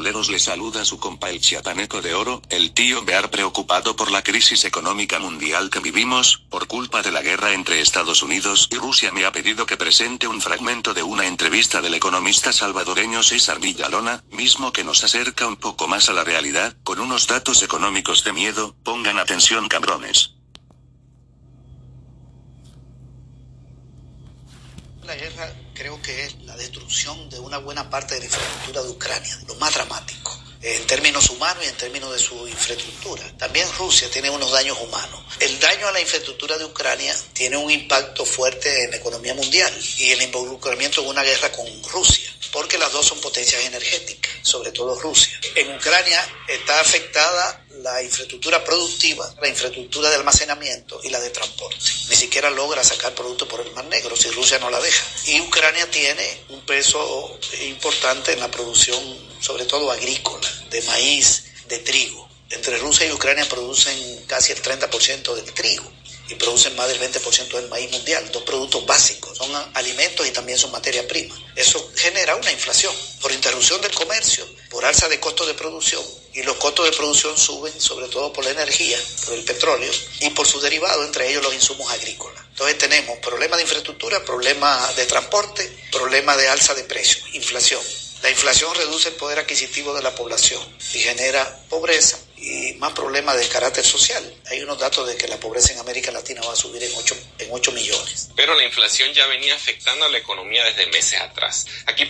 le saluda su compa el chiapaneco de oro, el tío Bear preocupado por la crisis económica mundial que vivimos, por culpa de la guerra entre Estados Unidos y Rusia me ha pedido que presente un fragmento de una entrevista del economista salvadoreño César Villalona, mismo que nos acerca un poco más a la realidad, con unos datos económicos de miedo, pongan atención cabrones. La guerra creo que es la destrucción de una buena parte de la infraestructura de Ucrania, lo más dramático en términos humanos y en términos de su infraestructura. También Rusia tiene unos daños humanos. El daño a la infraestructura de Ucrania tiene un impacto fuerte en la economía mundial y el involucramiento en una guerra con Rusia, porque las dos son potencias energéticas, sobre todo Rusia. En Ucrania está afectada la infraestructura productiva, la infraestructura de almacenamiento y la de transporte. Ni siquiera logra sacar productos por el Mar Negro si Rusia no la deja. Y Ucrania tiene un peso importante en la producción, sobre todo agrícola, de maíz, de trigo. Entre Rusia y Ucrania producen casi el 30% del trigo y producen más del 20% del maíz mundial, dos productos básicos, son alimentos y también son materia prima. Eso genera una inflación por interrupción del comercio, por alza de costos de producción y los costos de producción suben sobre todo por la energía, por el petróleo y por sus derivados, entre ellos los insumos agrícolas. Entonces tenemos problemas de infraestructura, problemas de transporte, problemas de alza de precios, inflación. La inflación reduce el poder adquisitivo de la población y genera pobreza más problemas de carácter social. Hay unos datos de que la pobreza en América Latina va a subir en 8, en 8 millones. Pero la inflación ya venía afectando a la economía desde meses atrás. Aquí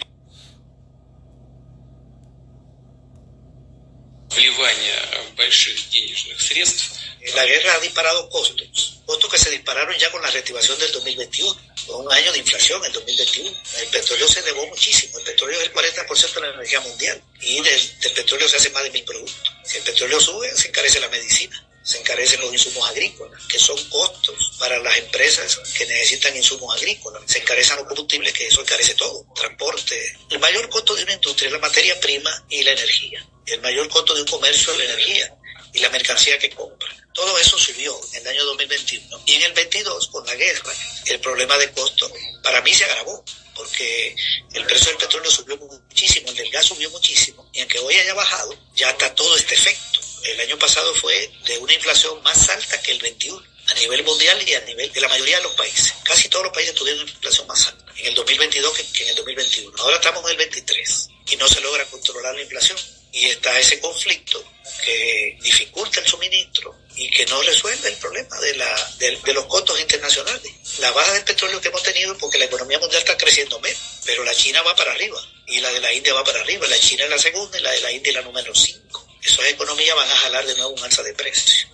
La guerra ha disparado costos, costos que se dispararon ya con la reactivación del 2021, con un año de inflación, el 2021. El petróleo se elevó muchísimo, el petróleo es el 40% de la energía mundial y del, del petróleo se hace más de mil productos. Si el petróleo sube, se encarece la medicina se encarecen los insumos agrícolas, que son costos para las empresas que necesitan insumos agrícolas. Se encarecen los combustibles, que eso encarece todo, transporte. El mayor costo de una industria es la materia prima y la energía. El mayor costo de un comercio es la energía y la mercancía que compra. Todo eso subió en el año 2021. Y en el 22, con la guerra, el problema de costo para mí se agravó porque el precio del petróleo subió muchísimo, el del gas subió muchísimo, y aunque hoy haya bajado, ya está todo este efecto. El año pasado fue de una inflación más alta que el 21 a nivel mundial y a nivel de la mayoría de los países. Casi todos los países tuvieron una inflación más alta en el 2022 que, en el 2021. Ahora estamos en el 23 y no se logra controlar la inflación. Y está ese conflicto que dificulta el suministro y que no resuelve el problema de, la, de, los costos internacionales. La baja del petróleo que hemos tenido porque la economía mundial está creciendo menos, pero la China va para arriba y la de la India va para arriba. La China es la segunda y la de la India es la número 5. Esas economías van a jalar de nuevo un alza de precios.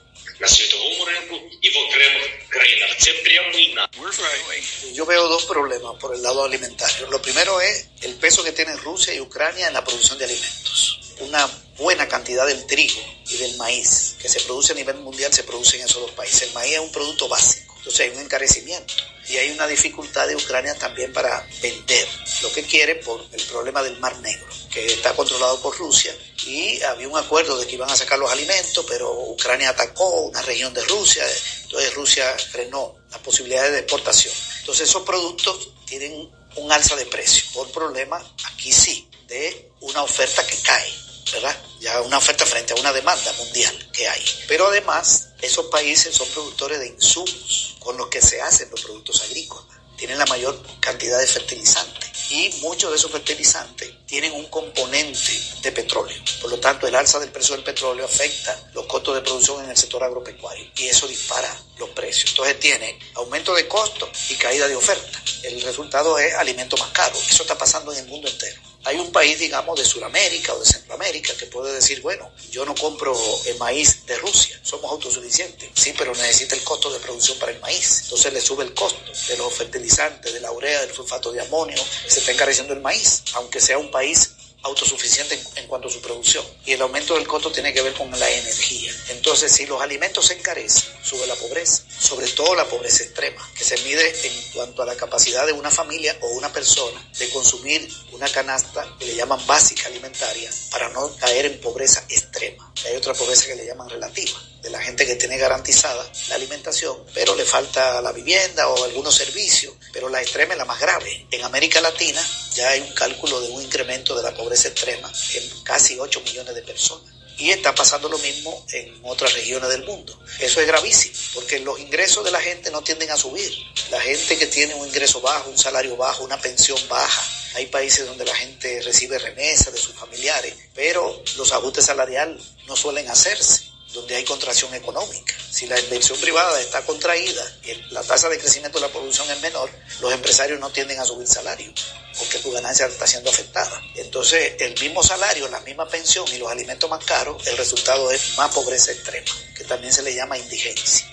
Yo veo dos problemas por el lado alimentario. Lo primero es el peso que tienen Rusia y Ucrania en la producción de alimentos. Una buena cantidad del trigo y del maíz que se produce a nivel mundial se produce en esos dos países. El maíz es un producto básico, entonces hay un encarecimiento y hay una dificultad de Ucrania también para vender lo que quiere por el problema del Mar Negro, que está controlado por Rusia y había un acuerdo de que iban a sacar los alimentos, pero Ucrania atacó una región de Rusia, entonces Rusia frenó las posibilidades de exportación. Entonces esos productos tienen un alza de precio por problema, aquí sí, de una oferta que cae, ¿verdad? Ya una oferta frente a una demanda mundial que hay. Pero además, esos países son productores de insumos con los que se hacen los productos agrícolas. Tienen la mayor cantidad de fertilizantes y muchos de esos fertilizantes tienen un componente de petróleo. Por lo tanto, el alza del precio del petróleo afecta los costos de producción en el sector agropecuario y eso dispara los precios. Entonces tiene aumento de costos y caída de oferta. El resultado es alimento más caro. Eso está pasando en el mundo entero hay un país, digamos, de Sudamérica o de Centroamérica que puede decir, bueno, yo no compro el maíz de Rusia, somos autosuficientes. Sí, pero necesita el costo de producción para el maíz. Entonces le sube el costo de los fertilizantes, de la urea, del sulfato de amonio, se está encareciendo el maíz, aunque sea un país autosuficiente en, cuanto a su producción. Y el aumento del costo tiene que ver con la energía. Entonces, si los alimentos se encarecen, sube la pobreza, sobre todo la pobreza extrema, que se mide en cuanto a la capacidad de una familia o una persona de consumir una canasta que le llaman básica alimentaria para no caer en pobreza extrema. Hay otra pobreza que le llaman relativa, de la gente que tiene garantizada la alimentación, pero le falta la vivienda o algunos servicios, pero la extrema es la más grave. En América Latina ya hay un cálculo de un incremento de la pobreza extrema en casi 8 millones de personas. Y está pasando lo mismo en otras regiones del mundo. Eso es gravísimo, porque los ingresos de la gente no tienden a subir. La gente que tiene un ingreso bajo, un salario bajo, una pensión baja, hay países donde la gente recibe remesas de sus familiares, pero los ajustes salariales no suelen hacerse donde hay contracción económica. Si la inversión privada está contraída y la tasa de crecimiento de la producción es menor, los empresarios no tienden a subir salario porque tu ganancia está siendo afectada. Entonces, el mismo salario, la misma pensión y los alimentos más caros, el resultado es más pobreza extrema, que también se le llama indigencia.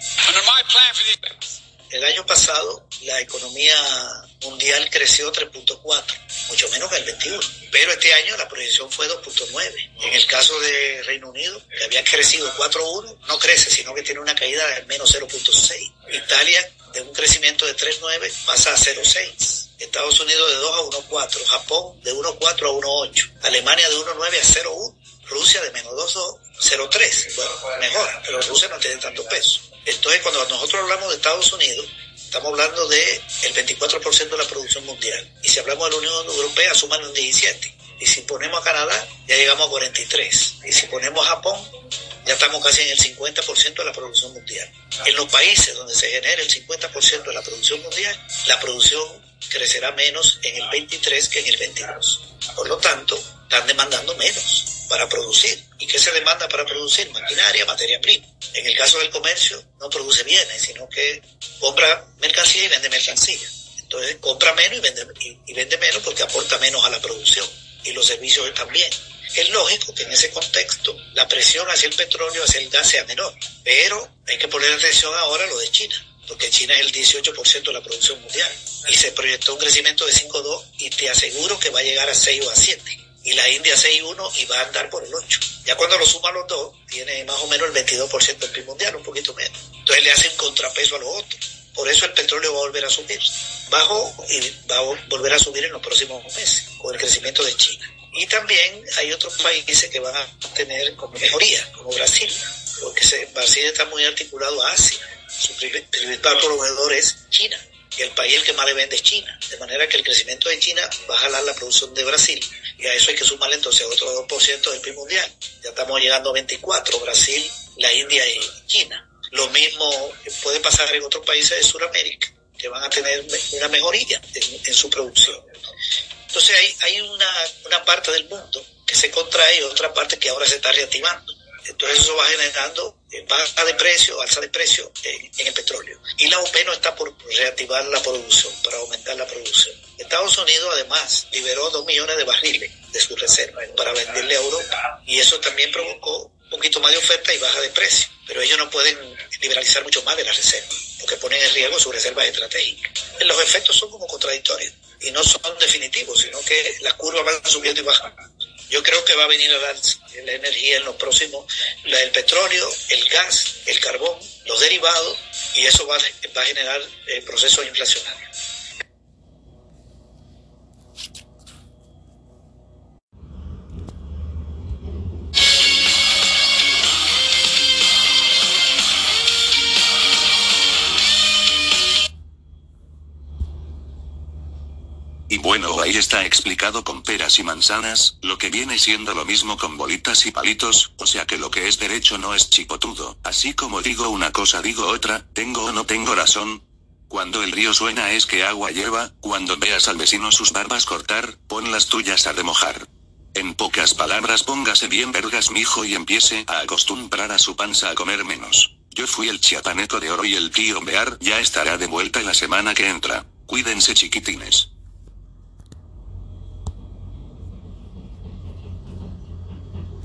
El año pasado la economía mundial creció 3.4, mucho menos que el 21, pero este año la proyección fue 2.9. En el caso de Reino Unido, que había crecido 4.1, no crece, sino que tiene una caída de menos 0.6. Italia, de un crecimiento de 3.9, pasa a 0.6. Estados Unidos de 2 a 1.4, Japón de 1.4 a 1.8, Alemania de 1.9 a 0.1, Rusia de menos 2 0.3. Bueno, mejor, pero Rusia no tiene tanto peso. Entonces, cuando nosotros hablamos de Estados Unidos, estamos hablando el 24% de la producción mundial. Y si hablamos de la Unión Europea, suman un 17. Y si ponemos a Canadá, ya llegamos a 43. Y si ponemos a Japón, ya estamos casi en el 50% de la producción mundial. En los países donde se genera el 50% de la producción mundial, la producción crecerá menos en el 23 que en el 22. Por lo tanto, están demandando menos para producir. ¿Y qué se demanda para producir? Maquinaria, materia prima. En el caso del comercio, no produce bienes, sino que compra mercancía y vende mercancía. Entonces, compra menos y vende, y, vende menos porque aporta menos a la producción. Y los servicios también. Es lógico que en ese contexto la presión hacia el petróleo, hacia el gas sea menor. Pero hay que poner atención ahora a lo de China, porque China es el 18% de la producción mundial. Y se proyectó un crecimiento de 5,2 y te aseguro que va a llegar a 6 o a 7 y la India 6,1 y va a andar por el 8. Ya cuando lo suman los dos, tiene más o menos el 22% del PIB mundial, un poquito menos. Entonces le hacen contrapeso a los otros. Por eso el petróleo va a volver a subir. Bajo y va a volver a subir en los próximos meses, con el crecimiento de China. Y también hay otros países que van a tener como mejoría, como Brasil, porque Brasil está muy articulado a Asia. Su principal proveedor es China y el país el que más le vende es China. De manera que el crecimiento de China va a jalar la producción de Brasil y a eso hay que sumarle entonces otro 2% del PIB mundial. Ya estamos llegando a 24, Brasil, la India y China. Lo mismo puede pasar en otros países de Sudamérica, que van a tener una mejoría en, su producción. Entonces hay, hay una, una parte del mundo que se contrae y otra parte que ahora se está reactivando. Entonces eso va generando baja de precio, alza de precio en, el petróleo. Y la OPE no está por reactivar la producción, para aumentar la producción. Estados Unidos además liberó dos millones de barriles de su reserva para venderle a Europa. Y eso también provocó un poquito más de oferta y baja de precio. Pero ellos no pueden liberalizar mucho más de la reserva, porque ponen en riesgo sus reservas estratégicas. Los efectos son como contradictorios y no son definitivos, sino que las curvas van subiendo y bajando. Yo creo que va a venir a la, la energía en los próximos, del petróleo, el gas, el carbón, los derivados, y eso va, va a generar eh, procesos inflacionarios. Bueno, ahí está explicado con peras y manzanas, lo que viene siendo lo mismo con bolitas y palitos, o sea que lo que es derecho no es chipotudo. Así como digo una cosa digo otra, tengo o no tengo razón. Cuando el río suena es que agua lleva, cuando veas al vecino sus barbas cortar, pon las tuyas a remojar. En pocas palabras póngase bien vergas mijo y empiece a acostumbrar a su panza a comer menos. Yo fui el chiapaneco de oro y el tío Bear ya estará de vuelta la semana que entra. Cuídense chiquitines.